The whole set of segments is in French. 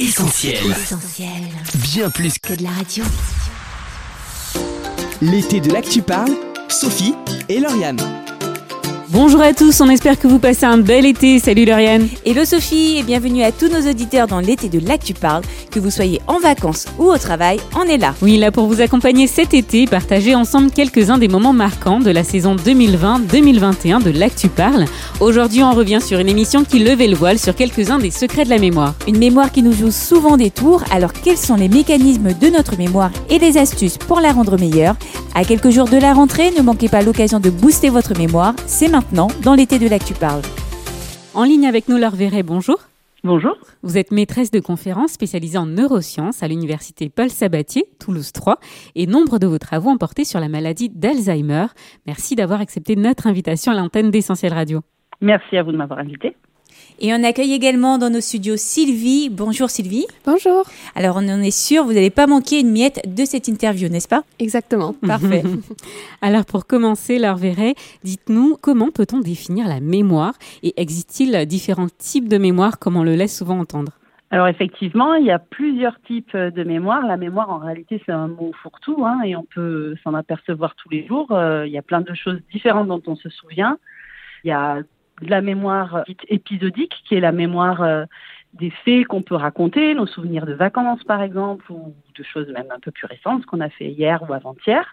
Essentiel. Essentiel. Bien plus Que de la radio. L'été de l'actu parle, Sophie et Lauriane. Bonjour à tous, on espère que vous passez un bel été. Salut Lauriane. Hello Sophie et bienvenue à tous nos auditeurs dans l'été de l'Actu Parle. Que vous soyez en vacances ou au travail, on est là. Oui, là pour vous accompagner cet été, partager ensemble quelques-uns des moments marquants de la saison 2020-2021 de l'Actu Parle. Aujourd'hui, on revient sur une émission qui levait le voile sur quelques-uns des secrets de la mémoire. Une mémoire qui nous joue souvent des tours, alors quels sont les mécanismes de notre mémoire et les astuces pour la rendre meilleure? À quelques jours de la rentrée, ne manquez pas l'occasion de booster votre mémoire. C'est maintenant dans l'été de l'Actu Parle. En ligne avec nous, Laure Verret, bonjour. Bonjour. Vous êtes maîtresse de conférences spécialisée en neurosciences à l'université Paul Sabatier, Toulouse 3, et nombre de vos travaux ont porté sur la maladie d'Alzheimer. Merci d'avoir accepté notre invitation à l'antenne d'Essentiel Radio. Merci à vous de m'avoir invité. Et on accueille également dans nos studios Sylvie. Bonjour Sylvie. Bonjour. Alors on en est sûr, vous n'allez pas manquer une miette de cette interview, n'est-ce pas? Exactement. Parfait. Alors pour commencer, Laure Verret, dites-nous comment peut-on définir la mémoire? Et existe-t-il différents types de mémoire comme on le laisse souvent entendre? Alors effectivement, il y a plusieurs types de mémoire. La mémoire, en réalité, c'est un mot fourre-tout hein, et on peut s'en apercevoir tous les jours. Euh, il y a plein de choses différentes dont on se souvient. Il y a de la mémoire dite épisodique, qui est la mémoire euh, des faits qu'on peut raconter, nos souvenirs de vacances par exemple, ou de choses même un peu plus récentes, ce qu'on a fait hier ou avant-hier.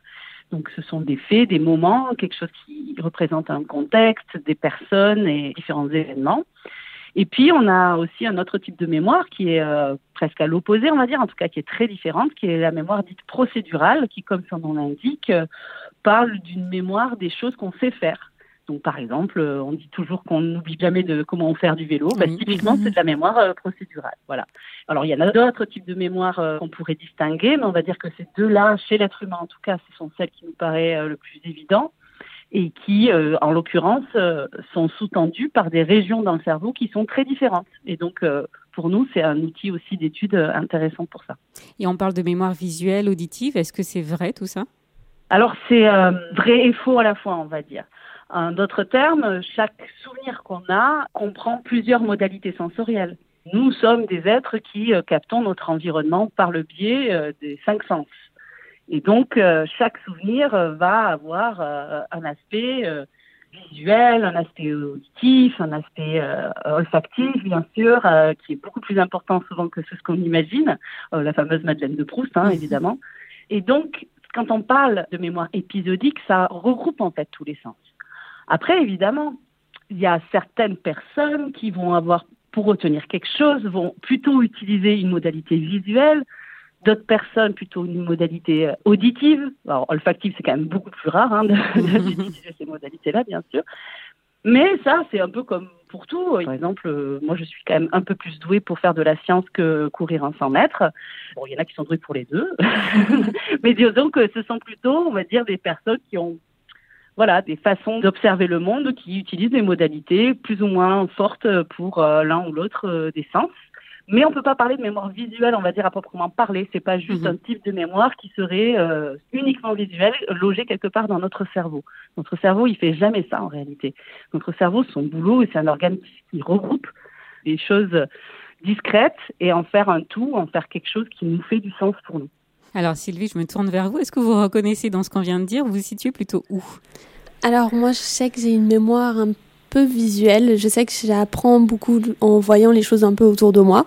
Donc ce sont des faits, des moments, quelque chose qui représente un contexte, des personnes et différents événements. Et puis on a aussi un autre type de mémoire qui est euh, presque à l'opposé, on va dire, en tout cas qui est très différente, qui est la mémoire dite procédurale, qui, comme son nom l'indique, euh, parle d'une mémoire des choses qu'on sait faire. Donc, par exemple, euh, on dit toujours qu'on n'oublie jamais de comment faire du vélo. Bah, typiquement, c'est de la mémoire euh, procédurale. Voilà. Alors, il y en a d'autres types de mémoire euh, qu'on pourrait distinguer, mais on va dire que ces deux-là, chez l'être humain en tout cas, ce sont celles qui nous paraissent euh, le plus évident et qui, euh, en l'occurrence, euh, sont sous-tendues par des régions dans le cerveau qui sont très différentes. Et donc, euh, pour nous, c'est un outil aussi d'étude intéressant pour ça. Et on parle de mémoire visuelle, auditive. Est-ce que c'est vrai tout ça? Alors c'est vrai et faux à la fois, on va dire. En d'autres termes, chaque souvenir qu'on a comprend plusieurs modalités sensorielles. Nous sommes des êtres qui euh, captons notre environnement par le biais euh, des cinq sens. Et donc, euh, chaque souvenir va avoir un aspect visuel, un aspect auditif, un aspect euh, olfactif, bien sûr, euh, qui est beaucoup plus important souvent que ce qu'on imagine. Euh, la fameuse Madeleine de Proust, hein, évidemment. Et donc, quand on parle de mémoire épisodique, ça regroupe en fait tous les sens. Après, évidemment, il y a certaines personnes qui vont avoir, pour retenir quelque chose, vont plutôt utiliser une modalité visuelle, d'autres personnes plutôt une modalité euh, auditive. Alors, olfactive, c'est quand même beaucoup plus rare hein, d'utiliser ces modalités-là, bien sûr. Mais ça, c'est un peu comme pour tout. Par exemple, euh, moi, je suis quand même un peu plus douée pour faire de la science que courir un 100 mètres. Bon, il y en a qui sont doués pour les deux. Mais disons que ce sont plutôt, on va dire, des personnes qui ont voilà, des façons d'observer le monde qui utilisent des modalités plus ou moins fortes pour euh, l'un ou l'autre euh, des sens. Mais on peut pas parler de mémoire visuelle, on va dire à proprement parler. C'est pas juste Mhm. un type de mémoire qui serait euh, uniquement visuel, logé quelque part dans notre cerveau. Notre cerveau, il fait jamais ça en réalité. Notre cerveau, son boulot, et c'est un organe qui regroupe des choses discrètes et en faire un tout, en faire quelque chose qui nous fait du sens pour nous. Alors Sylvie, je me tourne vers vous. Est-ce que vous reconnaissez dans ce qu'on vient de dire Vous vous situez plutôt où? Alors moi, je sais que j'ai une mémoire un peu visuelle. Je sais que j'apprends beaucoup en voyant les choses un peu autour de moi.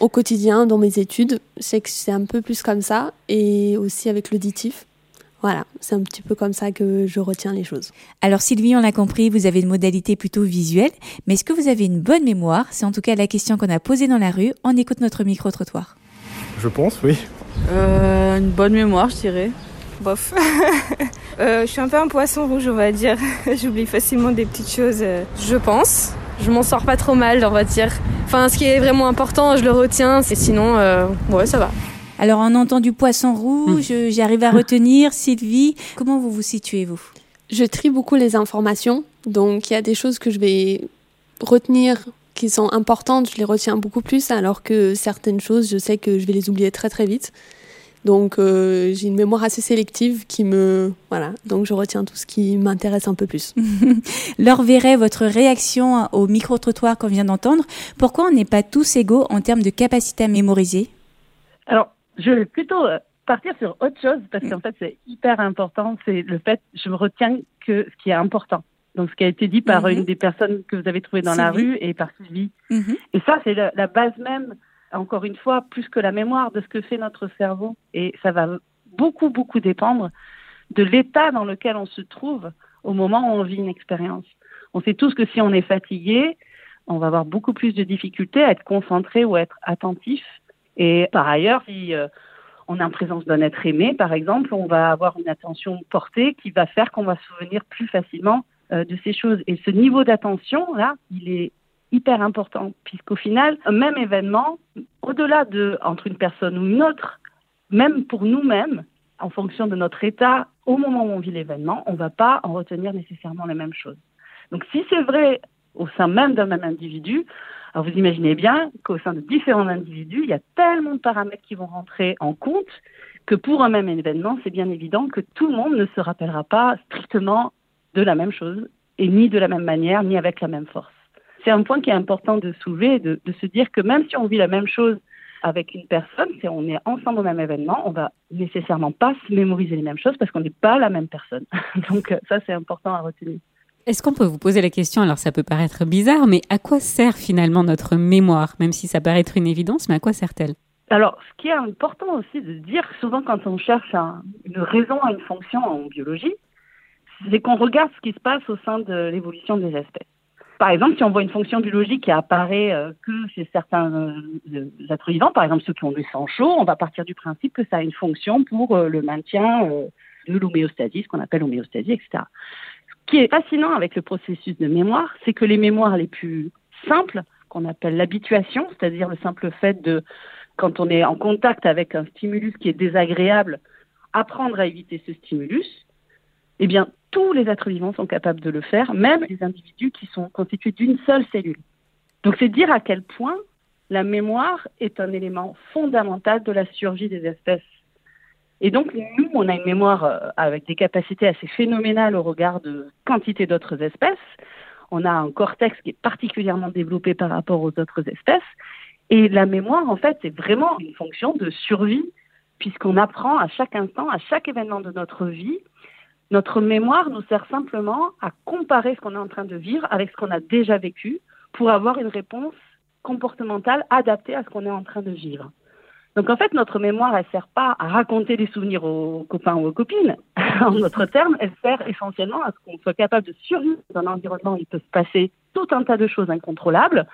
Au quotidien, dans mes études, je sais que c'est un peu plus comme ça. Et aussi avec l'auditif. Voilà, c'est un petit peu comme ça que je retiens les choses. Alors Sylvie, on l'a compris, vous avez une modalité plutôt visuelle, mais est-ce que vous avez une bonne mémoire? C'est en tout cas la question qu'on a posée dans la rue. On écoute notre micro-trottoir. Je pense, oui. Euh, une bonne mémoire, je dirais. Bof. Euh, je suis un peu un poisson rouge, on va dire. J'oublie facilement des petites choses, euh, je pense. Je m'en sors pas trop mal, on va dire. Enfin, ce qui est vraiment important, je le retiens. Et sinon, euh, ouais, ça va. Alors on entend du poisson rouge, j'arrive à retenir. Sylvie, comment vous vous situez vous? Je trie beaucoup les informations. Donc il y a des choses que je vais retenir qui sont importantes, je les retiens beaucoup plus, alors que certaines choses, je sais que je vais les oublier très très vite. Donc euh, j'ai une mémoire assez sélective qui me voilà, donc je retiens tout ce qui m'intéresse un peu plus. Laure Verret, votre réaction au micro-trottoir qu'on vient d'entendre, pourquoi on n'est pas tous égaux en termes de capacité à mémoriser? Alors, je vais plutôt euh, partir sur autre chose parce qu'en fait c'est hyper important, c'est le fait je me retiens que ce qui est important. Donc ce qui a été dit par Mhm. une des personnes que vous avez trouvées dans la rue et par Sylvie. Mhm. Et ça, c'est la, la base même, encore une fois, plus que la mémoire de ce que fait notre cerveau. Et ça va beaucoup, beaucoup dépendre de l'état dans lequel on se trouve au moment où on vit une expérience. On sait tous que si on est fatigué, on va avoir beaucoup plus de difficultés à être concentré ou à être attentif. Et par ailleurs, si euh, on est en présence d'un être aimé, par exemple, on va avoir une attention portée qui va faire qu'on va se souvenir plus facilement euh, de ces choses. Et ce niveau d'attention, là, il est hyper important, puisqu'au final, un même événement, au-delà de entre une personne ou une autre, même pour nous-mêmes, en fonction de notre état, au moment où on vit l'événement, on ne va pas en retenir nécessairement les mêmes choses. Donc si c'est vrai au sein même d'un même individu, alors vous imaginez bien qu'au sein de différents individus, il y a tellement de paramètres qui vont rentrer en compte que pour un même événement, c'est bien évident que tout le monde ne se rappellera pas strictement de la même chose, et ni de la même manière, ni avec la même force. C'est un point qui est important de soulever, de, de se dire que même si on vit la même chose avec une personne, si on est ensemble au même événement, on va nécessairement pas se mémoriser les mêmes choses parce qu'on n'est pas la même personne. Donc euh, ça, c'est important à retenir. Est-ce qu'on peut vous poser la question, alors ça peut paraître bizarre, mais à quoi sert finalement notre mémoire? Même si ça paraît être une évidence, mais à quoi sert-elle? Alors, ce qui est important aussi de dire, souvent quand on cherche un- une raison à une fonction en biologie, c'est qu'on regarde ce qui se passe au sein de l'évolution des espèces. Par exemple, si on voit une fonction biologique qui apparaît euh, que chez certains euh, êtres vivants, par exemple ceux qui ont du sang chaud, on va partir du principe que ça a une fonction pour euh, le maintien euh, de l'homéostasie, ce qu'on appelle l'homéostasie, etc. Ce qui est fascinant avec le processus de mémoire, c'est que les mémoires les plus simples, qu'on appelle l'habituation, c'est-à-dire le simple fait de, quand on est en contact avec un stimulus qui est désagréable, apprendre à éviter ce stimulus, eh bien, tous les êtres vivants sont capables de le faire, même les individus qui sont constitués d'une seule cellule. Donc, c'est dire à quel point la mémoire est un élément fondamental de la survie des espèces. Et donc, nous, on a une mémoire euh, avec des capacités assez phénoménales au regard de quantité d'autres espèces. On a un cortex qui est particulièrement développé par rapport aux autres espèces. Et la mémoire, en fait, c'est vraiment une fonction de survie, puisqu'on apprend à chaque instant, à chaque événement de notre vie. Notre mémoire nous sert simplement à comparer ce qu'on est en train de vivre avec ce qu'on a déjà vécu pour avoir une réponse comportementale adaptée à ce qu'on est en train de vivre. Donc en fait, notre mémoire, elle sert pas à raconter des souvenirs aux copains ou aux copines. en d'autres termes, elle sert essentiellement à ce qu'on soit capable de survivre dans un environnement où il peut se passer tout un tas de choses incontrôlables.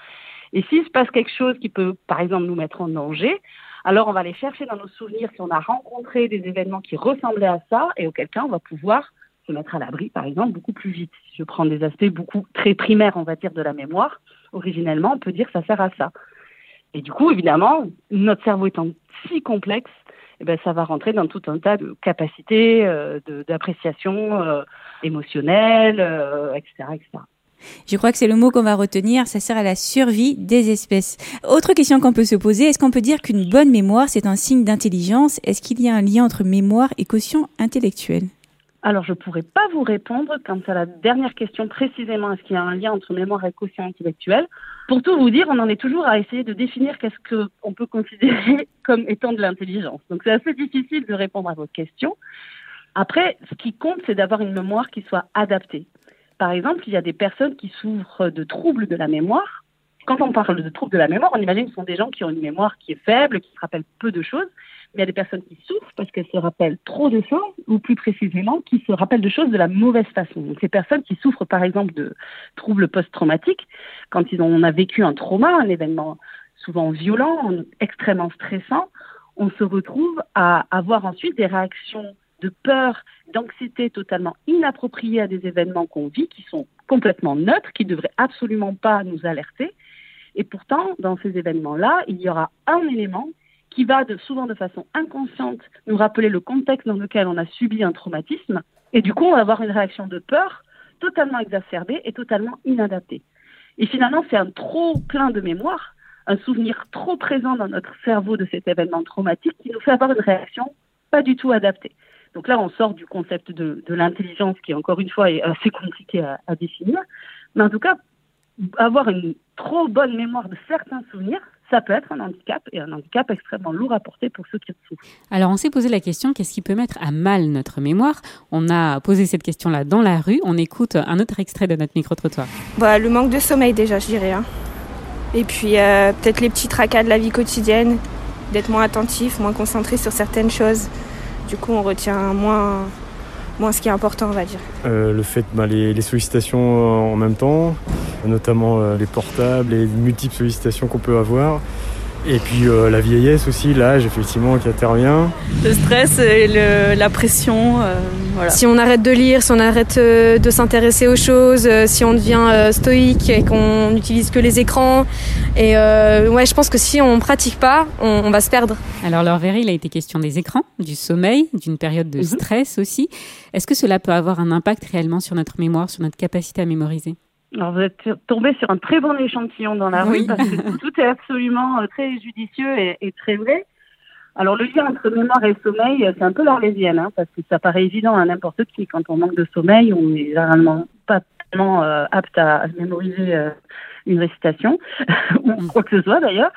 Et s'il se passe quelque chose qui peut, par exemple, nous mettre en danger, alors on va aller chercher dans nos souvenirs si on a rencontré des événements qui ressemblaient à ça et auquel cas on va pouvoir se mettre à l'abri, par exemple, beaucoup plus vite. Si je prends des aspects beaucoup très primaires, on va dire, de la mémoire, originellement, on peut dire que ça sert à ça. Et du coup, évidemment, notre cerveau étant si complexe, eh ben, ça va rentrer dans tout un tas de capacités euh, d'appréciation euh, émotionnelle, euh, etc., etc. Je crois que c'est le mot qu'on va retenir, ça sert à la survie des espèces. Autre question qu'on peut se poser, est-ce qu'on peut dire qu'une bonne mémoire, c'est un signe d'intelligence? Est-ce qu'il y a un lien entre mémoire et quotient intellectuel Alors, je ne pourrais pas vous répondre quant à la dernière question précisément, est-ce qu'il y a un lien entre mémoire et quotient intellectuel Pour tout vous dire, on en est toujours à essayer de définir qu'est-ce qu'on peut considérer comme étant de l'intelligence. Donc, c'est assez difficile de répondre à votre question. Après, ce qui compte, c'est d'avoir une mémoire qui soit adaptée. Par exemple, il y a des personnes qui souffrent de troubles de la mémoire. Quand on parle de troubles de la mémoire, on imagine que ce sont des gens qui ont une mémoire qui est faible, qui se rappellent peu de choses. Mais il y a des personnes qui souffrent parce qu'elles se rappellent trop de choses, ou plus précisément, qui se rappellent de choses de la mauvaise façon. Donc, ces personnes qui souffrent, par exemple, de troubles post-traumatiques, quand on a vécu un trauma, un événement souvent violent, extrêmement stressant, on se retrouve à avoir ensuite des réactions de peur, d'anxiété totalement inappropriées à des événements qu'on vit, qui sont complètement neutres, qui ne devraient absolument pas nous alerter. Et pourtant, dans ces événements-là, il y aura un élément qui va souvent de façon inconsciente nous rappeler le contexte dans lequel on a subi un traumatisme. Et du coup, on va avoir une réaction de peur totalement exacerbée et totalement inadaptée. Et finalement, c'est un trop plein de mémoire, un souvenir trop présent dans notre cerveau de cet événement traumatique qui nous fait avoir une réaction pas du tout adapté. Donc là, on sort du concept de, l'intelligence qui, encore une fois, est assez compliqué à, à définir. Mais en tout cas, avoir une trop bonne mémoire de certains souvenirs, ça peut être un handicap et un handicap extrêmement lourd à porter pour ceux qui en souffrent. Alors on s'est posé la question, qu'est-ce qui peut mettre à mal notre mémoire? On a posé cette question-là dans la rue. On écoute un autre extrait de notre micro-trottoir. Bah, le manque de sommeil déjà, je dirais. Hein. Et puis euh, peut-être les petits tracas de la vie quotidienne, d'être moins attentif, moins concentré sur certaines choses. Du coup, on retient moins moins ce qui est important, on va dire. Euh, le fait, bah, les, sollicitations euh, en même temps, notamment euh, les portables, les multiples sollicitations qu'on peut avoir. Et puis euh, la vieillesse aussi, l'âge effectivement qui intervient. Le stress et la pression. Euh, voilà. Si on arrête de lire, si on arrête euh, de s'intéresser aux choses, si on devient stoïque et qu'on n'utilise que les écrans. Et ouais, je pense que si on ne pratique pas, on, va se perdre. Alors Laure Véry, il a été question des écrans, du sommeil, d'une période de mhm. stress aussi. Est-ce que cela peut avoir un impact réellement sur notre mémoire, sur notre capacité à mémoriser? Alors vous êtes tombé sur un très bon échantillon dans la rue parce que tout est absolument euh, très judicieux et, très vrai. Alors le lien entre mémoire et sommeil, euh, c'est un peu l'arlésienne, hein, parce que ça paraît évident à n'importe qui. Quand on manque de sommeil, on n'est généralement pas tellement euh, apte à, mémoriser une récitation, ou quoi que ce soit d'ailleurs.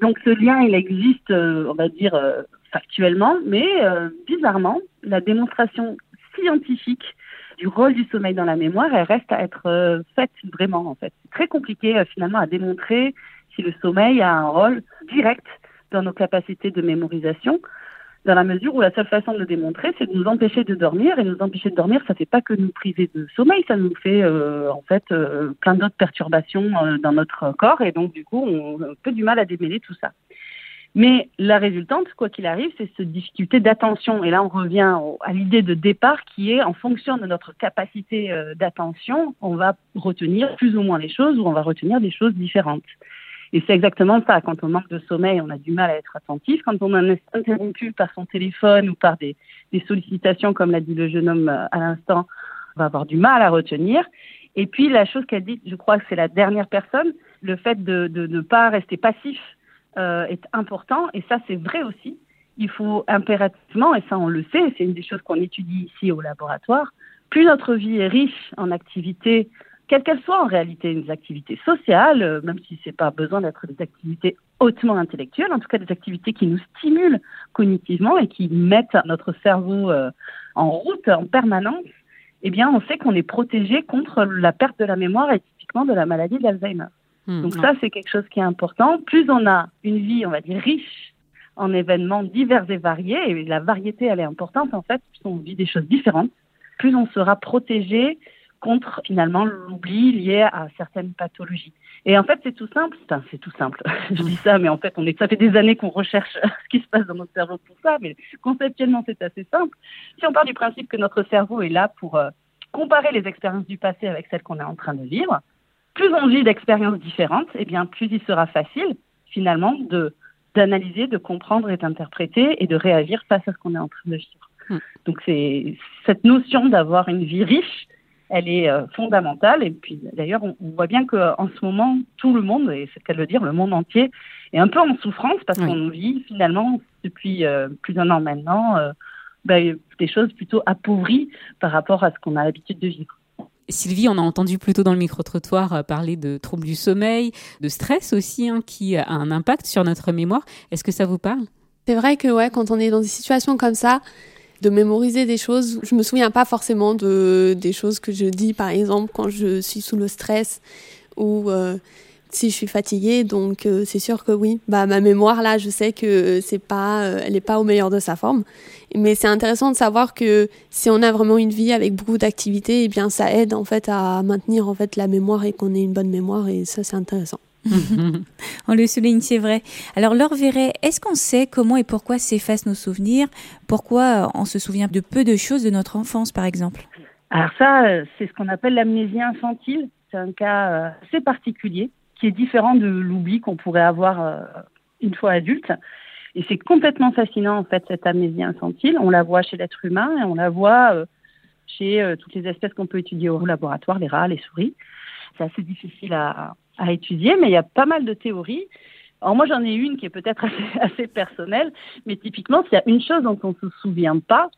Donc ce lien, il existe, on va dire, factuellement, mais bizarrement, la démonstration scientifique du rôle du sommeil dans la mémoire, elle reste à être euh, faite vraiment en fait. C'est très compliqué euh, finalement à démontrer si le sommeil a un rôle direct dans nos capacités de mémorisation, dans la mesure où la seule façon de le démontrer, c'est de nous empêcher de dormir, et nous empêcher de dormir, ça ne fait pas que nous priver de sommeil, ça nous fait euh, en fait plein d'autres perturbations dans notre corps, et donc du coup, on a un peu du mal à démêler tout ça. Mais la résultante, quoi qu'il arrive, c'est cette difficulté d'attention. Et là, on revient à l'idée de départ qui est en fonction de notre capacité euh, d'attention, on va retenir plus ou moins les choses ou on va retenir des choses différentes. Et c'est exactement ça. Quand on manque de sommeil, on a du mal à être attentif. Quand on est interrompu par son téléphone ou par des, sollicitations, comme l'a dit le jeune homme euh, à l'instant, on va avoir du mal à retenir. Et puis, la chose qu'a dit, je crois que c'est la dernière personne, le fait de ne pas rester passif euh, est important et ça c'est vrai aussi. Il faut impérativement, et ça on le sait, c'est une des choses qu'on étudie ici au laboratoire, plus notre vie est riche en activités, quelles qu'elles soient en réalité, des activités sociales, euh, même si ce n'est pas besoin d'être des activités hautement intellectuelles, en tout cas des activités qui nous stimulent cognitivement et qui mettent notre cerveau euh, en route en permanence, eh bien on sait qu'on est protégé contre la perte de la mémoire et typiquement de la maladie d'Alzheimer. Hmm. Donc ça, c'est quelque chose qui est important. Plus on a une vie, on va dire, riche en événements divers et variés, et la variété, elle est importante en fait, plus on vit des choses différentes, plus on sera protégé contre finalement l'oubli lié à certaines pathologies. Et en fait, c'est tout simple. Enfin, c'est tout simple. Je dis ça, mais en fait, on est, ça fait des années qu'on recherche ce qui se passe dans notre cerveau pour ça, mais conceptuellement, c'est assez simple. Si on part du principe que notre cerveau est là pour euh, comparer les expériences du passé avec celles qu'on est en train de vivre, plus on vit d'expériences différentes, et eh bien plus il sera facile finalement de d'analyser, de comprendre et d'interpréter et de réagir face à ce qu'on est en train de vivre. Hmm. Donc c'est cette notion d'avoir une vie riche, elle est euh, fondamentale. Et puis d'ailleurs, on, voit bien qu'en ce moment, tout le monde, et c'est ce qu'elle veut dire, le monde entier, est un peu en souffrance parce qu'on vit finalement depuis euh, plus d'un an maintenant euh, ben, des choses plutôt appauvries par rapport à ce qu'on a l'habitude de vivre. Sylvie, on a entendu plutôt dans le micro-trottoir euh, parler de troubles du sommeil, de stress aussi, hein, qui a un impact sur notre mémoire. Est-ce que ça vous parle? C'est vrai que ouais, quand on est dans des situations comme ça, de mémoriser des choses, je me souviens pas forcément de des choses que je dis, par exemple, quand je suis sous le stress ou euh, si je suis fatiguée, donc euh, c'est sûr que oui. Bah ma mémoire là, je sais que c'est pas, euh, elle est pas au meilleur de sa forme. Mais c'est intéressant de savoir que si on a vraiment une vie avec beaucoup d'activités, eh bien ça aide en fait à maintenir en fait la mémoire et qu'on ait une bonne mémoire et ça c'est intéressant. on le souligne, c'est vrai. Alors, Laure Verret, est-ce qu'on sait comment et pourquoi s'effacent nos souvenirs? Pourquoi on se souvient de peu de choses de notre enfance, par exemple? Alors ça, euh, c'est ce qu'on appelle l'amnésie infantile. C'est un cas assez particulier qui est différent de l'oubli qu'on pourrait avoir euh, une fois adulte. Et c'est complètement fascinant, en fait, cette amnésie infantile. On la voit chez l'être humain et on la voit euh, chez euh, toutes les espèces qu'on peut étudier au laboratoire, les rats, les souris. C'est assez difficile à, étudier, mais il y a pas mal de théories. Alors moi j'en ai une qui est peut-être assez, personnelle, mais typiquement s'il y a une chose dont on ne se souvient pas,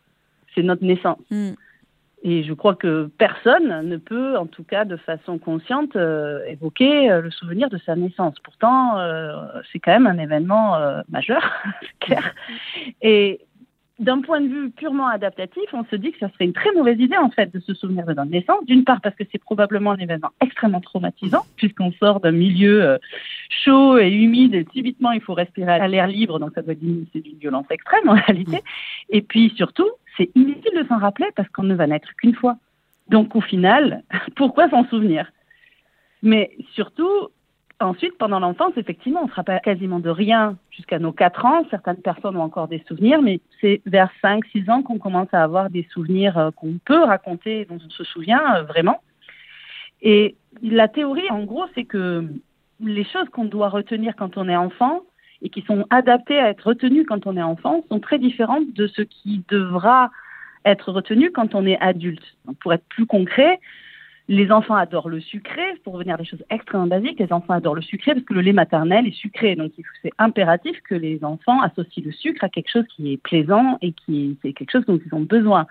c'est notre naissance. Mm. Et je crois que personne ne peut, en tout cas de façon consciente, euh, évoquer euh, le souvenir de sa naissance. Pourtant, euh, c'est quand même un événement majeur, clair. Et d'un point de vue purement adaptatif, on se dit que ça serait une très mauvaise idée en fait de se souvenir de notre naissance. D'une part parce que c'est probablement un événement extrêmement traumatisant puisqu'on sort d'un milieu chaud et humide et subitement il faut respirer à l'air libre, donc ça doit être c'est d'une violence extrême en réalité. Et puis surtout, c'est inutile de s'en rappeler parce qu'on ne va naître qu'une fois. Donc au final, pourquoi s'en souvenir? Mais surtout, ensuite, pendant l'enfance, effectivement, on ne se rappelle quasiment de rien jusqu'à nos 4 ans. Certaines personnes ont encore des souvenirs, mais c'est vers 5, 6 ans qu'on commence à avoir des souvenirs euh, qu'on peut raconter, dont on se souvient euh, vraiment. Et la théorie, en gros, c'est que les choses qu'on doit retenir quand on est enfant, et qui sont adaptés à être retenus quand on est enfant sont très différentes de ce qui devra être retenu quand on est adulte. pour être plus concret, les enfants adorent le sucré. Pour revenir à des choses extrêmement basiques, les enfants adorent le sucré parce que le lait maternel est sucré. Donc, c'est impératif que les enfants associent le sucre à quelque chose qui est plaisant et qui est quelque chose dont ils ont besoin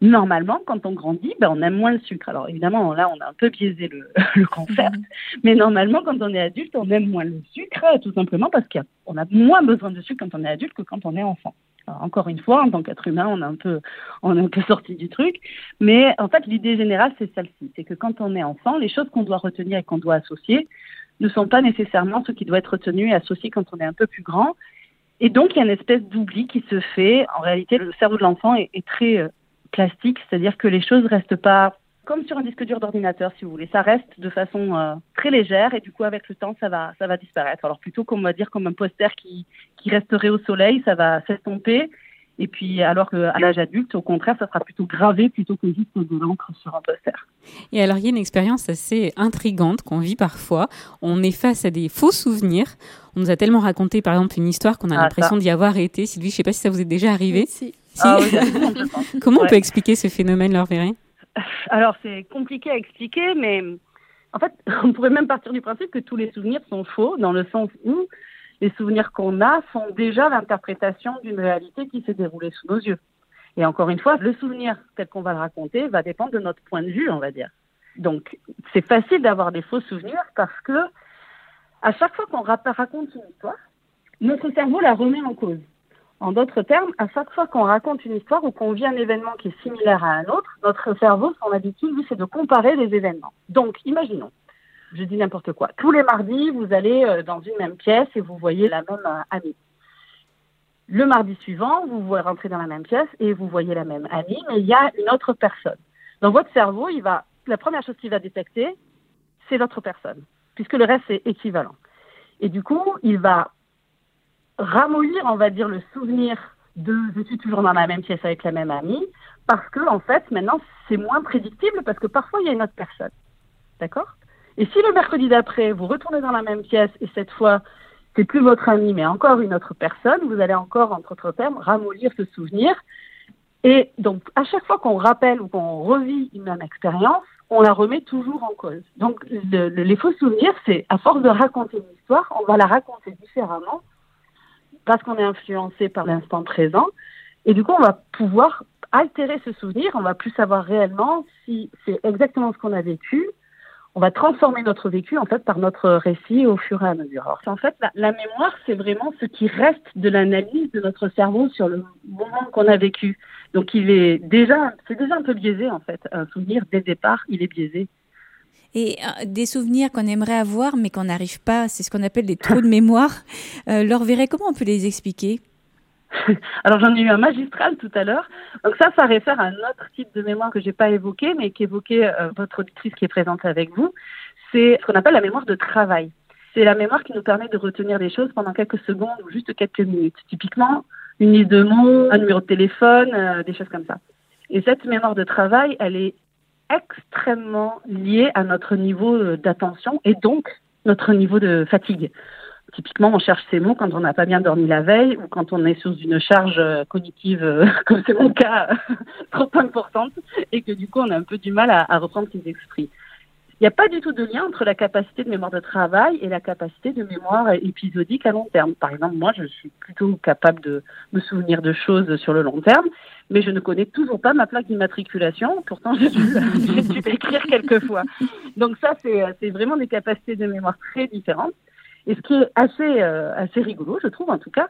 normalement, quand on grandit, ben, on aime moins le sucre. Alors évidemment, là, on a un peu biaisé le, le concept, mhm. mais normalement, quand on est adulte, on aime moins le sucre, tout simplement parce qu'on a moins besoin de sucre quand on est adulte que quand on est enfant. encore une fois, en tant qu'être humain, on est un peu, on est un peu sorti du truc, mais en fait, l'idée générale, c'est celle-ci, c'est que quand on est enfant, les choses qu'on doit retenir et qu'on doit associer ne sont pas nécessairement ce qui doit être retenu et associé quand on est un peu plus grand. Et donc, il y a une espèce d'oubli qui se fait. En réalité, le cerveau de l'enfant est, est très euh, plastique, c'est-à-dire que les choses restent pas comme sur un disque dur d'ordinateur, si vous voulez. Ça reste de façon euh, très légère et du coup, avec le temps, ça va, ça va disparaître. Alors plutôt qu'on va dire comme un poster qui, qui resterait au soleil, ça va s'estomper. Et puis, alors qu'à l'âge adulte, au contraire, ça sera plutôt gravé plutôt que juste de l'encre sur un poster. Et alors, il y a une expérience assez intrigante qu'on vit parfois. On est face à des faux souvenirs. On nous a tellement raconté, par exemple, une histoire qu'on a ah, l'impression d'y avoir été. Sylvie, je ne sais pas si ça vous est déjà arrivé. si. Ah Comment on peut expliquer ce phénomène, Laure Alors, c'est compliqué à expliquer, mais en fait, on pourrait même partir du principe que tous les souvenirs sont faux, dans le sens où les souvenirs qu'on a sont déjà l'interprétation d'une réalité qui s'est déroulée sous nos yeux. Et encore une fois, le souvenir tel qu'on va le raconter va dépendre de notre point de vue, on va dire. Donc, c'est facile d'avoir des faux souvenirs parce que à chaque fois qu'on raconte une histoire, notre cerveau la remet en cause. En d'autres termes, à chaque fois qu'on raconte une histoire ou qu'on vit un événement qui est similaire à un autre, notre cerveau, son habitude, lui, c'est de comparer les événements. Donc, imaginons, je dis n'importe quoi, tous les mardis, vous allez euh, dans une même pièce et vous voyez la même euh, amie. Le mardi suivant, vous rentrez dans la même pièce et vous voyez la même amie, mais il y a une autre personne. Dans votre cerveau, il va, la première chose qu'il va détecter, c'est l'autre personne, puisque le reste est équivalent. Et du coup, il va ramollir, on va dire, le souvenir de je suis toujours dans la même pièce avec la même amie, parce que en fait, maintenant, c'est moins prédictible parce que parfois il y a une autre personne. D'accord? Et si le mercredi d'après, vous retournez dans la même pièce et cette fois, c'est plus votre ami, mais encore une autre personne, vous allez encore, entre autres termes, ramollir ce souvenir. Et donc, à chaque fois qu'on rappelle ou qu'on revit une même expérience, on la remet toujours en cause. Donc, les faux souvenirs, c'est à force de raconter une histoire, on va la raconter différemment parce qu'on est influencé par l'instant présent. Et du coup, on va pouvoir altérer ce souvenir, on va plus savoir réellement si c'est exactement ce qu'on a vécu. On va transformer notre vécu en fait par notre récit au fur et à mesure. Alors, en fait, la, mémoire, c'est vraiment ce qui reste de l'analyse de notre cerveau sur le moment qu'on a vécu. Donc, il est déjà, c'est déjà un peu biaisé en fait. Un souvenir dès le départ, il est biaisé. Et euh, des souvenirs qu'on aimerait avoir mais qu'on n'arrive pas, c'est ce qu'on appelle des trous de mémoire. Euh, verrait comment on peut les expliquer? Alors j'en ai eu un magistral tout à l'heure. Donc ça, ça réfère à un autre type de mémoire que j'ai pas évoqué, mais qu'évoquait euh, votre auditrice qui est présente avec vous. C'est ce qu'on appelle la mémoire de travail. C'est la mémoire qui nous permet de retenir des choses pendant quelques secondes ou juste quelques minutes. Typiquement, une liste de mots, un numéro de téléphone, euh, des choses comme ça. Et cette mémoire de travail, elle est extrêmement lié à notre niveau euh, d'attention et donc notre niveau de fatigue. Typiquement, on cherche ces mots quand on n'a pas bien dormi la veille ou quand on est sous une charge euh, cognitive, euh, comme c'est mon cas, trop importante, et que du coup, on a un peu du mal à, reprendre ses esprits. Il n'y a pas du tout de lien entre la capacité de mémoire de travail et la capacité de mémoire épisodique à long terme. Par exemple, moi, je suis plutôt capable de me souvenir de choses sur le long terme, mais je ne connais toujours pas ma plaque d'immatriculation. Pourtant, j'ai dû, dû l'écrire quelques fois. Donc ça, c'est vraiment des capacités de mémoire très différentes. Et ce qui est assez, euh, assez rigolo, je trouve en tout cas,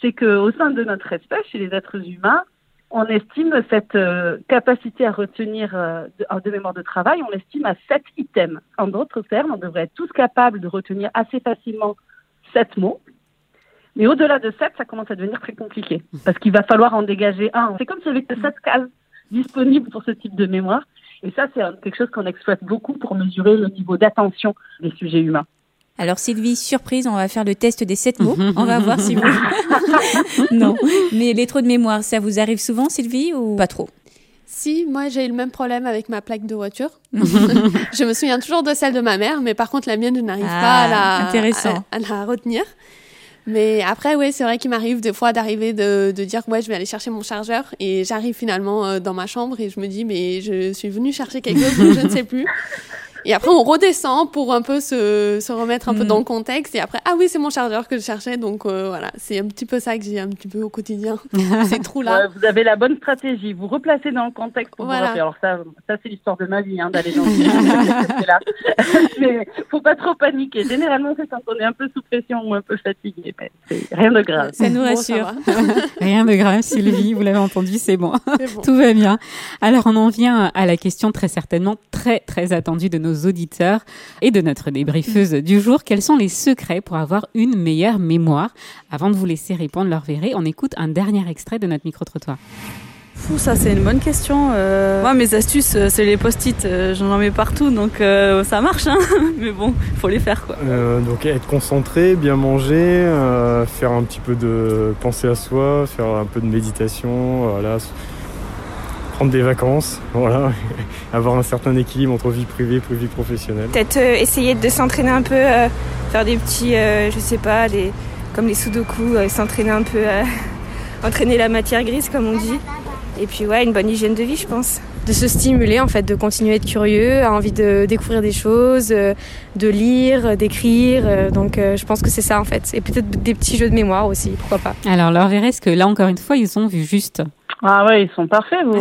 c'est qu'au sein de notre espèce, chez les êtres humains, on estime cette euh, capacité à retenir euh, de, mémoire de travail, on l'estime à 7 items. En d'autres termes, on devrait être tous capables de retenir assez facilement 7 mots. Mais au-delà de 7, ça commence à devenir très compliqué parce qu'il va falloir en dégager un. C'est comme si y avait 7 cases disponibles pour ce type de mémoire. Et ça, c'est quelque chose qu'on exploite beaucoup pour mesurer le niveau d'attention des sujets humains. Alors Sylvie, surprise, on va faire le test des sept mots. on va voir si vous... non, mais les trous de mémoire, ça vous arrive souvent Sylvie ou pas trop? Si, moi j'ai eu le même problème avec ma plaque de voiture. je me souviens toujours de celle de ma mère, mais par contre la mienne, je n'arrive pas à la, ah, intéressant. À, la retenir. Mais après, oui, c'est vrai qu'il m'arrive des fois d'arriver de, de, dire ouais, je vais aller chercher mon chargeur et j'arrive finalement euh, dans ma chambre et je me dis mais je suis venue chercher quelque chose je ne sais plus. Et après, on redescend pour un peu se, se remettre un peu mm. dans le contexte. Et après, ah oui, c'est mon chargeur que je cherchais. Donc euh, voilà, c'est un petit peu ça que j'ai un petit peu au quotidien, ces trous-là. vous avez la bonne stratégie. Vous replacez dans le contexte pour voilà. Alors ça, ça c'est l'histoire de ma vie, hein, d'aller dans ce là Mais faut pas trop paniquer. Généralement, c'est quand on est un peu sous pression ou un peu fatigué. Mais c'est rien de grave. Ça nous rassure. rien de grave, Sylvie. Vous l'avez entendu, c'est bon. bon. Tout va bien. Alors, on en vient à la question très certainement très, très attendue de nos auditeurs et de notre débriefeuse du jour. Quels sont les secrets pour avoir une meilleure mémoire? Avant de vous laisser répondre, leur verrez, on écoute un dernier extrait de notre micro-trottoir. Fou, ça c'est une bonne question. Euh, moi, mes astuces, euh, c'est les post-it. Euh, j'en mets partout, donc ça marche. Hein Mais bon, faut les faire quoi. donc être concentré, bien manger, faire un petit peu de penser à soi, faire un peu de méditation, voilà, prendre des vacances, voilà, avoir un certain équilibre entre vie privée et vie professionnelle. Peut-être euh, essayer de s'entraîner un peu, euh, faire des petits, euh, je sais pas, des, comme les sudoku, s'entraîner un peu, entraîner la matière grise comme on dit. Et puis ouais, une bonne hygiène de vie, je pense. De se stimuler en fait, de continuer à être curieux, à envie de découvrir des choses, de lire, d'écrire. Donc je pense que c'est ça en fait. Et peut-être des petits jeux de mémoire aussi, pourquoi pas. Alors leur est-ce que là encore une fois, ils ont vu juste ah ouais, ils sont parfaits, vos,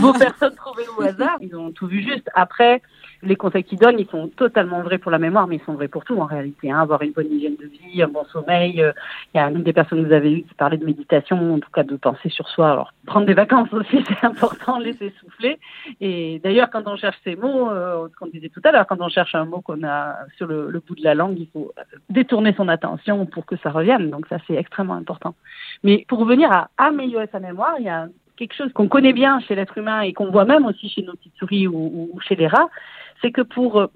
vos, personnes trouvées au hasard. Ils ont tout vu juste. Après, les conseils qu'ils donnent, ils sont totalement vrais pour la mémoire, mais ils sont vrais pour tout en réalité. Hein. Avoir une bonne hygiène de vie, un bon sommeil. Euh, il y a une des personnes que vous avez eues qui parlait de méditation, en tout cas de penser sur soi. Alors, prendre des vacances aussi, c'est important, laisser souffler. Et d'ailleurs, quand on cherche ces mots, euh, ce qu'on disait tout à l'heure, quand on cherche un mot qu'on a sur le, le, bout de la langue, il faut détourner son attention pour que ça revienne. Donc ça, c'est extrêmement important. Mais pour revenir à améliorer sa mémoire, il y a quelque chose qu'on connaît bien chez l'être humain et qu'on voit même aussi chez nos petites souris ou, ou chez les rats, c'est que pour euh,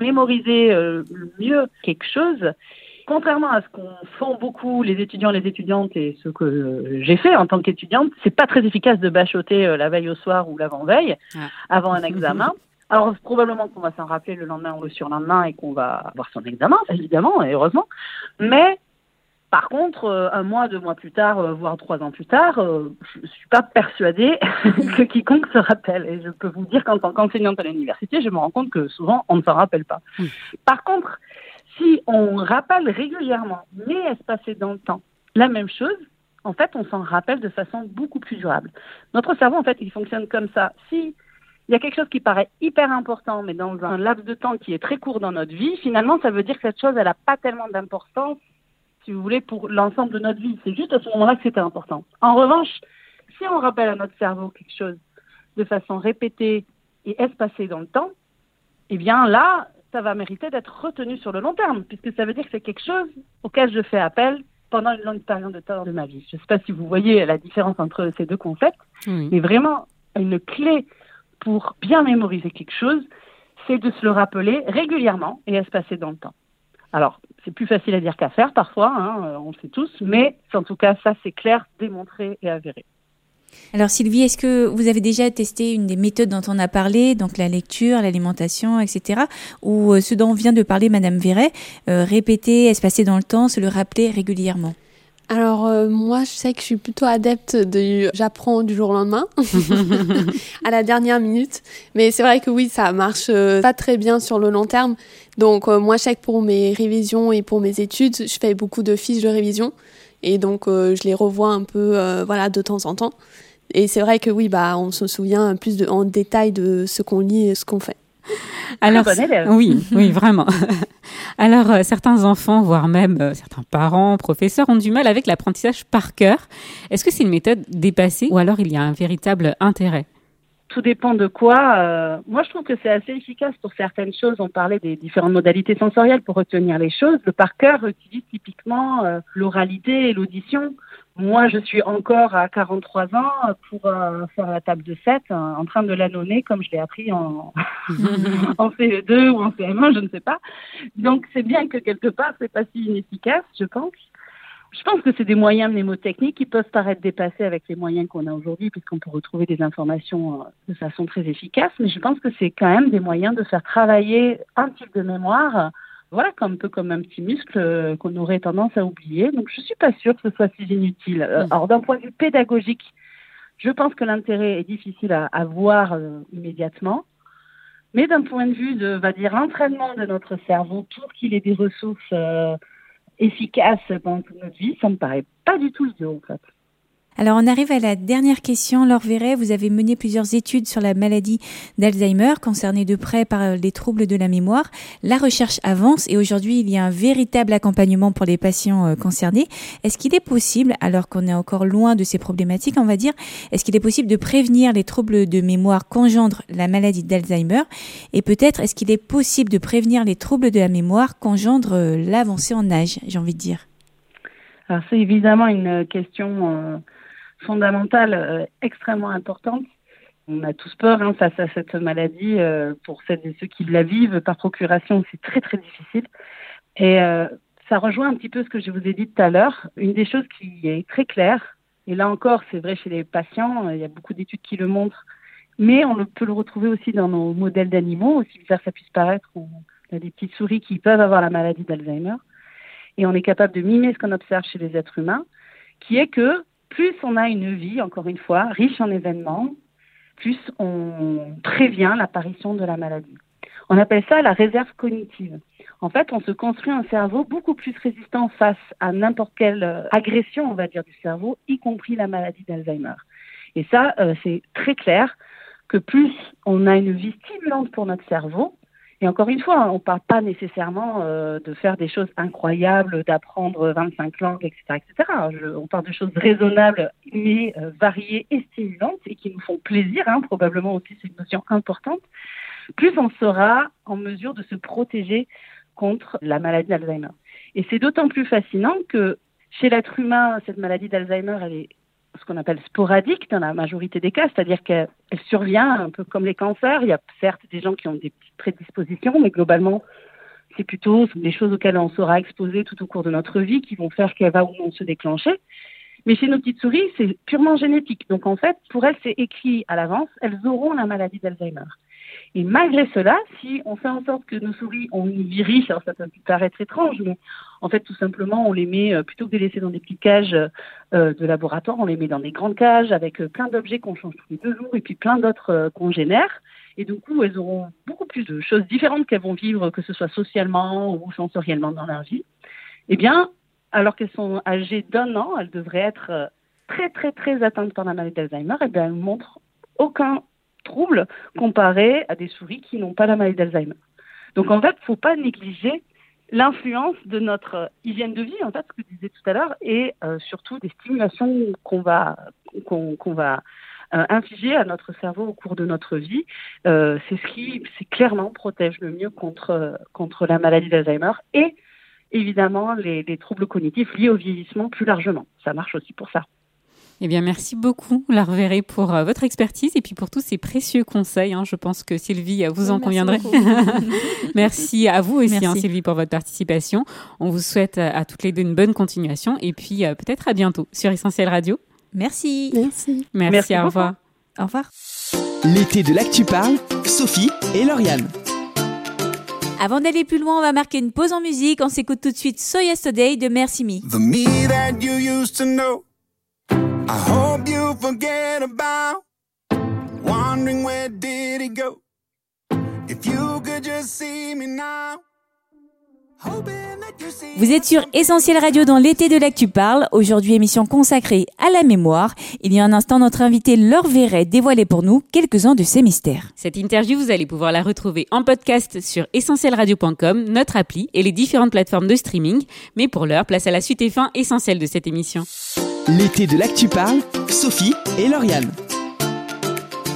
mémoriser euh, mieux quelque chose, contrairement à ce qu'on font beaucoup les étudiants, les étudiantes et ce que j'ai fait en tant qu'étudiante, c'est pas très efficace de bachoter euh, la veille au soir ou l'avant-veille avant un examen. Alors probablement qu'on va s'en rappeler le lendemain ou le surlendemain et qu'on va avoir son examen, évidemment et heureusement. Mais par contre, euh, un mois, deux mois plus tard, euh, voire trois ans plus tard, euh, je suis pas persuadée que quiconque se rappelle. Et je peux vous dire qu'en tant qu'enseignante à l'université, je me rends compte que souvent, on ne s'en rappelle pas. Par contre, si on rappelle régulièrement, mais espacé dans le temps, la même chose, en fait, on s'en rappelle de façon beaucoup plus durable. Notre cerveau, en fait, il fonctionne comme ça. Si il y a quelque chose qui paraît hyper important, mais dans un laps de temps qui est très court dans notre vie, finalement, ça veut dire que cette chose, elle n'a pas tellement d'importance si vous voulez, pour l'ensemble de notre vie. C'est juste à ce moment-là que c'était important. En revanche, si on rappelle à notre cerveau quelque chose de façon répétée et espacée dans le temps, eh bien là, ça va mériter d'être retenu sur le long terme, puisque ça veut dire que c'est quelque chose auquel je fais appel pendant une longue période de temps de ma vie. Je ne sais pas si vous voyez la différence entre ces deux concepts, mais vraiment, une clé pour bien mémoriser quelque chose, c'est de se le rappeler régulièrement et espacer dans le temps. Alors, c'est plus facile à dire qu'à faire parfois, hein, euh, on le sait tous, mais en tout cas, ça c'est clair, démontré et avéré. Alors Sylvie, est-ce que vous avez déjà testé une des méthodes dont on a parlé, donc la lecture, l'alimentation, etc., ou euh, ce dont vient de parler Madame Verret, euh, répéter, espacer dans le temps, se le rappeler régulièrement? Alors euh, moi, je sais que je suis plutôt adepte de j'apprends du jour au lendemain, à la dernière minute. Mais c'est vrai que oui, ça marche euh, pas très bien sur le long terme. Donc euh, moi, je sais que pour mes révisions et pour mes études, je fais beaucoup de fiches de révision et donc je les revois un peu, voilà, de temps en temps. Et c'est vrai que oui, bah, on se souvient plus de, en détail de ce qu'on lit et ce qu'on fait. Alors, oui, oui, vraiment. Alors, euh, certains enfants, voire même euh, certains parents, professeurs, ont du mal avec l'apprentissage par cœur. Est-ce que c'est une méthode dépassée ou alors il y a un véritable intérêt? Tout dépend de quoi. Euh, moi, je trouve que c'est assez efficace pour certaines choses. On parlait des différentes modalités sensorielles pour retenir les choses. Le par cœur utilise typiquement l'oralité et l'audition. Moi, je suis encore à 43 ans pour euh, faire la table de 7 euh, en train de l'annonner comme je l'ai appris en, en CE2 ou en CM1, je ne sais pas. Donc, c'est bien que quelque part, c'est pas si inefficace, je pense. Je pense que c'est des moyens mnémotechniques qui peuvent paraître dépassés avec les moyens qu'on a aujourd'hui, puisqu'on peut retrouver des informations euh, de façon très efficace. Mais je pense que c'est quand même des moyens de faire travailler un type de mémoire voilà, un peu comme un petit muscle euh, qu'on aurait tendance à oublier. Donc, je suis pas sûre que ce soit si inutile. Euh, mm. alors, d'un point de vue pédagogique, je pense que l'intérêt est difficile à, à voir euh, immédiatement. Mais d'un point de vue de, va dire, entraînement de notre cerveau pour qu'il ait des ressources efficaces pendant toute notre vie, ça me paraît pas du tout idiot, en fait. Alors on arrive à la dernière question. Laure Verret, vous avez mené plusieurs études sur la maladie d'Alzheimer concernée de près par les troubles de la mémoire. La recherche avance et aujourd'hui il y a un véritable accompagnement pour les patients euh, concernés. Est-ce qu'il est possible, alors qu'on est encore loin de ces problématiques, on va dire, est-ce qu'il est possible de prévenir les troubles de mémoire qu'engendre la maladie d'Alzheimer? Et peut-être est-ce qu'il est possible de prévenir les troubles de la mémoire qu'engendre euh, l'avancée en âge, j'ai envie de dire? Alors c'est évidemment une question euh, fondamentale euh, extrêmement importante. On a tous peur hein, face à cette maladie. Euh, pour celles et ceux qui la vivent par procuration, c'est très très difficile. Et euh, ça rejoint un petit peu ce que je vous ai dit tout à l'heure. Une des choses qui est très claire, et là encore c'est vrai chez les patients, il y a beaucoup d'études qui le montrent, mais on peut le retrouver aussi dans nos modèles d'animaux, aussi bizarre ça puisse paraître. On a des petites souris qui peuvent avoir la maladie d'Alzheimer. Et on est capable de mimer ce qu'on observe chez les êtres humains, qui est que plus on a une vie, encore une fois, riche en événements, plus on prévient l'apparition de la maladie. On appelle ça la réserve cognitive. En fait, on se construit un cerveau beaucoup plus résistant face à n'importe quelle euh, agression, on va dire, du cerveau, y compris la maladie d'Alzheimer. Et ça, euh, c'est très clair que plus on a une vie stimulante pour notre cerveau, et encore une fois, on ne parle pas nécessairement euh, de faire des choses incroyables, d'apprendre 25 langues, etc. etc. on parle de choses raisonnables, mais euh, variées et stimulantes et qui nous font plaisir. Hein, probablement aussi, c'est une notion importante. Plus on sera en mesure de se protéger contre la maladie d'Alzheimer. Et c'est d'autant plus fascinant que chez l'être humain, cette maladie d'Alzheimer, elle est ce qu'on appelle sporadique dans la majorité des cas, c'est-à-dire qu'elle survient un peu comme les cancers. Il y a certes des gens qui ont des petites prédispositions, mais globalement, c'est plutôt des choses auxquelles on sera exposé tout au cours de notre vie qui vont faire qu'elle va ou non se déclencher. Mais chez nos petites souris, c'est purement génétique. Donc en fait, pour elles, c'est écrit à l'avance, elles auront la maladie d'Alzheimer. Et malgré cela, si on fait en sorte que nos souris une vie riche, alors ça peut paraître étrange, mais en fait tout simplement on les met, euh, plutôt que de les laisser dans des petites cages euh, de laboratoire, on les met dans des grandes cages avec euh, plein d'objets qu'on change tous les deux jours et puis plein d'autres qu'on génère. Et du coup, elles auront beaucoup plus de choses différentes qu'elles vont vivre, que ce soit socialement ou sensoriellement dans leur vie. Eh bien, alors qu'elles sont âgées d'un an, elles devraient être très très très atteintes par la maladie d'Alzheimer. Et eh bien, elles montrent aucun troubles comparé à des souris qui n'ont pas la maladie d'Alzheimer. Donc en fait, il ne faut pas négliger l'influence de notre hygiène de vie, en fait, ce que je disais tout à l'heure, et euh, surtout des stimulations qu'on va, qu'on, va euh, infliger à notre cerveau au cours de notre vie. Euh, c'est ce qui, c'est clairement protège le mieux contre, contre la maladie d'Alzheimer et évidemment les troubles cognitifs liés au vieillissement plus largement. Ça marche aussi pour ça. Eh bien, merci beaucoup, la reverrai pour euh, votre expertise et puis pour tous ces précieux conseils. Hein. Je pense que Sylvie, euh, vous en conviendrez. merci à vous aussi, hein, Sylvie, pour votre participation. On vous souhaite euh, à toutes les deux une bonne continuation et puis peut-être à bientôt sur Essentiel Radio. Merci. Merci. Merci, au revoir. Au revoir. L'été de l'actu parle, Sophie et Lauriane. Avant d'aller plus loin, on va marquer une pause en musique. On s'écoute tout de suite So Yesterday de Merci Me. The me that you used to know. I hope you forget about. Wondering where did he go? If you could just see me now. Vous êtes sur Essentiel Radio dans l'été de l'actu parle. Aujourd'hui, émission consacrée à la mémoire. Il y a un instant, notre invité Laure Verret dévoilait pour nous quelques-uns de ses mystères. Cette interview, vous allez pouvoir la retrouver en podcast sur essentielradio.com, notre appli et les différentes plateformes de streaming. Mais pour l'heure, place à la suite et fin essentielle de cette émission. L'été de l'actu parle, Sophie et Lauriane.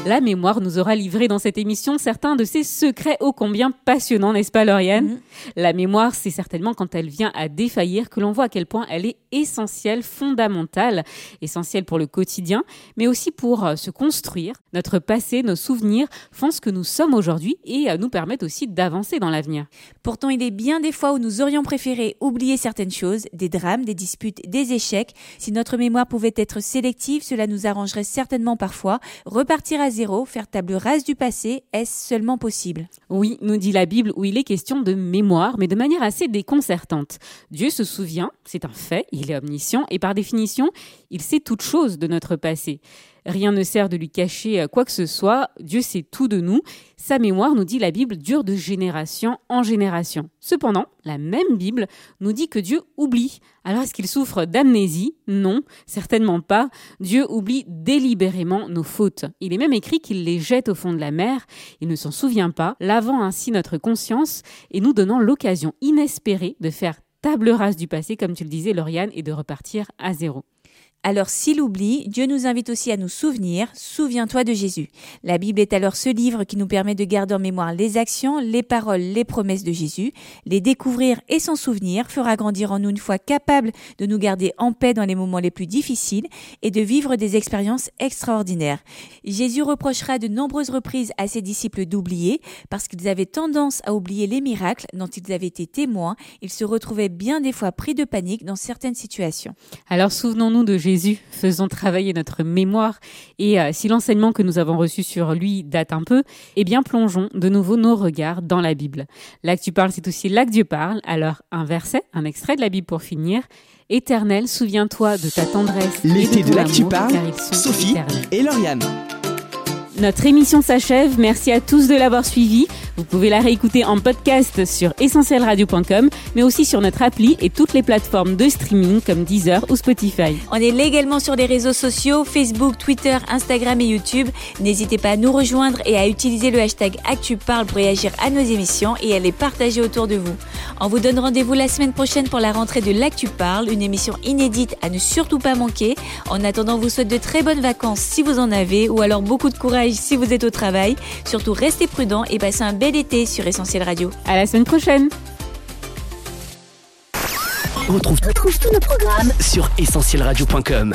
La mémoire nous aura livré dans cette émission certains de ses secrets ô combien passionnants, n'est-ce pas Lauriane Mhm. La mémoire, c'est certainement quand elle vient à défaillir que l'on voit à quel point elle est essentielle, fondamentale, essentielle pour le quotidien, mais aussi pour euh, se construire. Notre passé, nos souvenirs font ce que nous sommes aujourd'hui et euh, nous permettent aussi d'avancer dans l'avenir. Pourtant, il est bien des fois où nous aurions préféré oublier certaines choses, des drames, des disputes, des échecs. Si notre mémoire pouvait être sélective, cela nous arrangerait certainement parfois. Repartir à faire table rase du passé, est-ce seulement possible? Oui, nous dit la Bible où il est question de mémoire, mais de manière assez déconcertante. Dieu se souvient, c'est un fait, il est omniscient, et par définition, il sait toute chose de notre passé. Rien ne sert de lui cacher euh, quoi que ce soit, Dieu sait tout de nous. Sa mémoire, nous dit la Bible, dure de génération en génération. Cependant, la même Bible nous dit que Dieu oublie. Alors est-ce qu'il souffre d'amnésie? Non, certainement pas. Dieu oublie délibérément nos fautes. Il est même écrit qu'il les jette au fond de la mer. Il ne s'en souvient pas, lavant ainsi notre conscience et nous donnant l'occasion inespérée de faire table rase du passé, comme tu le disais, Lauriane, et de repartir à zéro. Alors s'il oublie, Dieu nous invite aussi à nous souvenir, souviens-toi de Jésus. La Bible est alors ce livre qui nous permet de garder en mémoire les actions, les paroles, les promesses de Jésus, les découvrir et s'en souvenir fera grandir en nous une foi capable de nous garder en paix dans les moments les plus difficiles et de vivre des expériences extraordinaires. Jésus reprochera de nombreuses reprises à ses disciples d'oublier parce qu'ils avaient tendance à oublier les miracles dont ils avaient été témoins, ils se retrouvaient bien des fois pris de panique dans certaines situations. Alors souvenons-nous de Jésus, faisons travailler notre mémoire et euh, si l'enseignement que nous avons reçu sur lui date un peu, eh bien plongeons de nouveau nos regards dans la Bible. Là que tu parles, c'est aussi là que Dieu parle. Alors un verset, un extrait de la Bible pour finir. Éternel, souviens-toi de ta tendresse L'été et de, de ton l'actu amour, parle, car ils sont Sophie éternels. et Lauriane. Notre émission s'achève. Merci à tous de l'avoir suivi. Vous pouvez la réécouter en podcast sur essentielradio.com, mais aussi sur notre appli et toutes les plateformes de streaming comme Deezer ou Spotify. On est légalement sur les réseaux sociaux, Facebook, Twitter, Instagram et YouTube. N'hésitez pas à nous rejoindre et à utiliser le hashtag ActuParle pour réagir à nos émissions et à les partager autour de vous. On vous donne rendez-vous la semaine prochaine pour la rentrée de l'Actu Parle, une émission inédite à ne surtout pas manquer. En attendant, on vous souhaite de très bonnes vacances si vous en avez, ou alors beaucoup de courage si vous êtes au travail. Surtout restez prudents et passez un bel été sur Essentiel Radio. À la semaine prochaine! On retrouve tous nos programmes sur essentielradio.com.